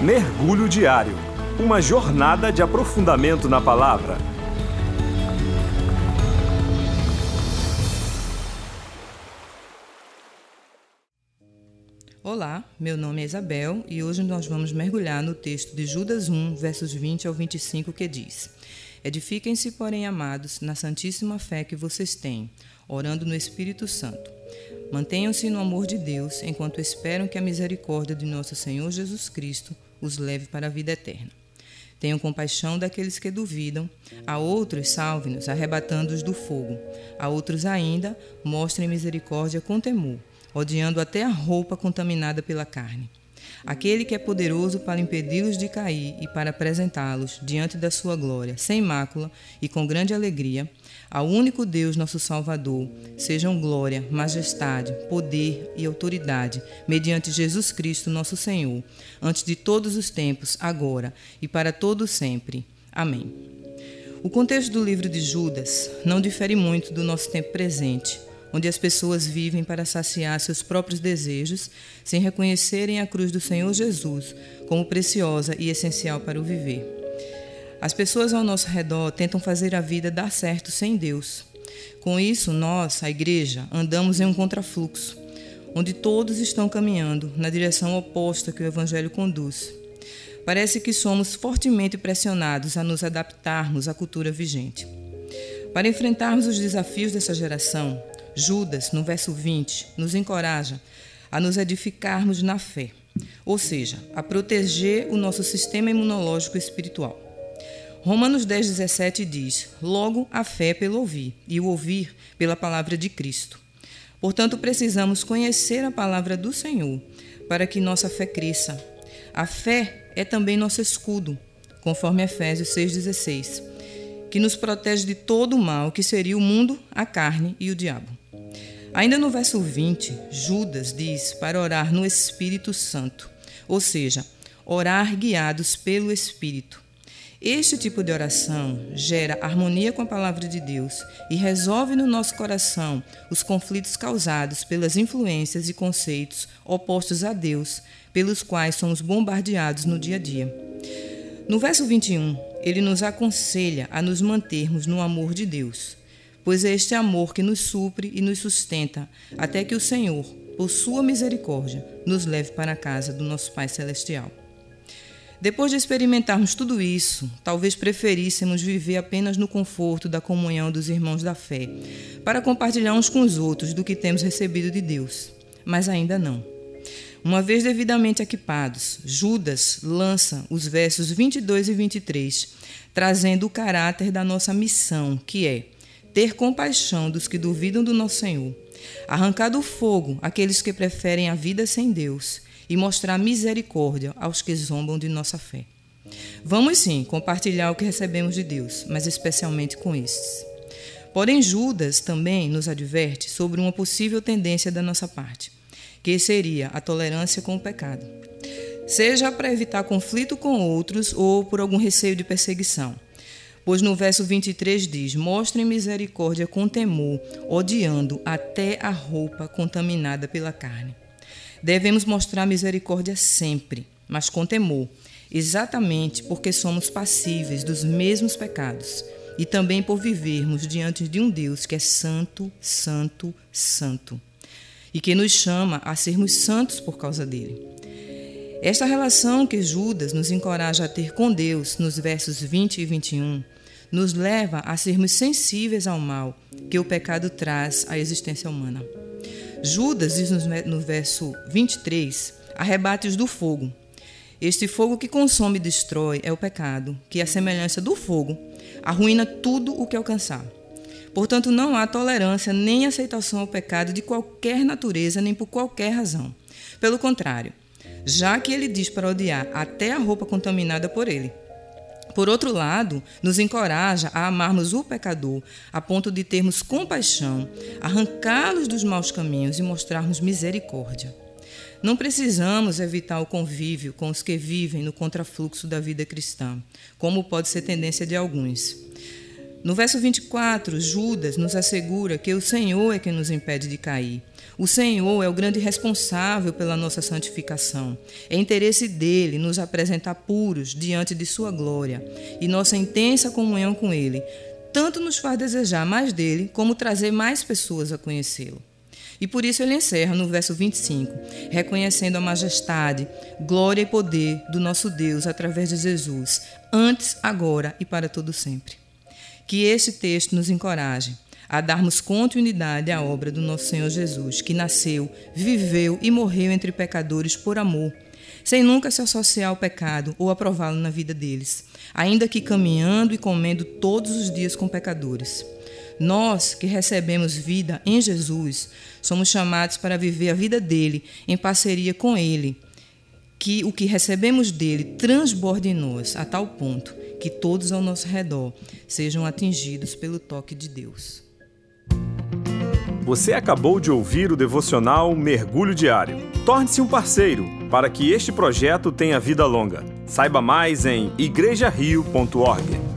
Mergulho Diário Uma jornada de aprofundamento na palavra. Olá, meu nome é Isabel e hoje nós vamos mergulhar no texto de Judas 1, versos 20 ao 25, que diz: Edifiquem-se, porém, amados, na santíssima fé que vocês têm, orando no Espírito Santo. Mantenham-se no amor de Deus enquanto esperam que a misericórdia de nosso Senhor Jesus Cristo os leve para a vida eterna. Tenham compaixão daqueles que duvidam, a outros salve-nos, arrebatando-os do fogo, a outros ainda mostrem misericórdia com temor, odiando até a roupa contaminada pela carne. Aquele que é poderoso para impedi-los de cair e para apresentá-los diante da sua glória, sem mácula e com grande alegria, ao único Deus, nosso Salvador, sejam glória, majestade, poder e autoridade, mediante Jesus Cristo, nosso Senhor, antes de todos os tempos, agora e para todo sempre. Amém. O contexto do livro de Judas não difere muito do nosso tempo presente, onde as pessoas vivem para saciar seus próprios desejos, sem reconhecerem a cruz do Senhor Jesus como preciosa e essencial para o viver. As pessoas ao nosso redor tentam fazer a vida dar certo sem Deus. Com isso, nós, a igreja, andamos em um contrafluxo, onde todos estão caminhando na direção oposta que o Evangelho conduz. Parece que somos fortemente pressionados a nos adaptarmos à cultura vigente. Para enfrentarmos os desafios dessa geração, Judas, no verso 20, nos encoraja a nos edificarmos na fé, ou seja, a proteger o nosso sistema imunológico espiritual. Romanos 10, 17 diz: Logo a fé pelo ouvir, e o ouvir pela palavra de Cristo. Portanto, precisamos conhecer a palavra do Senhor para que nossa fé cresça. A fé é também nosso escudo, conforme Efésios 6,16, que nos protege de todo o mal que seria o mundo, a carne e o diabo. Ainda no verso 20, Judas diz para orar no Espírito Santo, ou seja, orar guiados pelo Espírito. Este tipo de oração gera harmonia com a palavra de Deus e resolve no nosso coração os conflitos causados pelas influências e conceitos opostos a Deus, pelos quais somos bombardeados no dia a dia. No verso 21, ele nos aconselha a nos mantermos no amor de Deus, pois é este amor que nos supre e nos sustenta até que o Senhor, por sua misericórdia, nos leve para a casa do nosso Pai Celestial. Depois de experimentarmos tudo isso, talvez preferíssemos viver apenas no conforto da comunhão dos irmãos da fé, para compartilhar uns com os outros do que temos recebido de Deus. Mas ainda não. Uma vez devidamente equipados, Judas lança os versos 22 e 23, trazendo o caráter da nossa missão, que é ter compaixão dos que duvidam do nosso Senhor, arrancar do fogo aqueles que preferem a vida sem Deus e mostrar misericórdia aos que zombam de nossa fé. Vamos sim compartilhar o que recebemos de Deus, mas especialmente com estes. Porém, Judas também nos adverte sobre uma possível tendência da nossa parte, que seria a tolerância com o pecado. Seja para evitar conflito com outros ou por algum receio de perseguição. Pois no verso 23 diz: Mostrem misericórdia com temor, odiando até a roupa contaminada pela carne. Devemos mostrar misericórdia sempre, mas com temor, exatamente porque somos passíveis dos mesmos pecados e também por vivermos diante de um Deus que é santo, santo, santo e que nos chama a sermos santos por causa dele. Esta relação que Judas nos encoraja a ter com Deus nos versos 20 e 21 nos leva a sermos sensíveis ao mal que o pecado traz à existência humana. Judas diz no verso 23: arrebate-os do fogo. Este fogo que consome e destrói é o pecado, que, à semelhança do fogo, arruína tudo o que alcançar. Portanto, não há tolerância nem aceitação ao pecado de qualquer natureza, nem por qualquer razão. Pelo contrário, já que ele diz para odiar até a roupa contaminada por ele. Por outro lado, nos encoraja a amarmos o pecador, a ponto de termos compaixão, arrancá-los dos maus caminhos e mostrarmos misericórdia. Não precisamos evitar o convívio com os que vivem no contrafluxo da vida cristã, como pode ser tendência de alguns. No verso 24, Judas nos assegura que o Senhor é quem nos impede de cair. O Senhor é o grande responsável pela nossa santificação. É interesse dele nos apresentar puros diante de sua glória, e nossa intensa comunhão com ele tanto nos faz desejar mais dele, como trazer mais pessoas a conhecê-lo. E por isso ele encerra no verso 25, reconhecendo a majestade, glória e poder do nosso Deus através de Jesus, antes, agora e para todo sempre. Que este texto nos encoraje a darmos continuidade à obra do nosso Senhor Jesus, que nasceu, viveu e morreu entre pecadores por amor, sem nunca se associar ao pecado ou aprová-lo na vida deles, ainda que caminhando e comendo todos os dias com pecadores. Nós que recebemos vida em Jesus, somos chamados para viver a vida dele em parceria com ele, que o que recebemos dele transborde em nós a tal ponto que todos ao nosso redor sejam atingidos pelo toque de Deus. Você acabou de ouvir o devocional Mergulho Diário. Torne-se um parceiro para que este projeto tenha vida longa. Saiba mais em igrejario.org.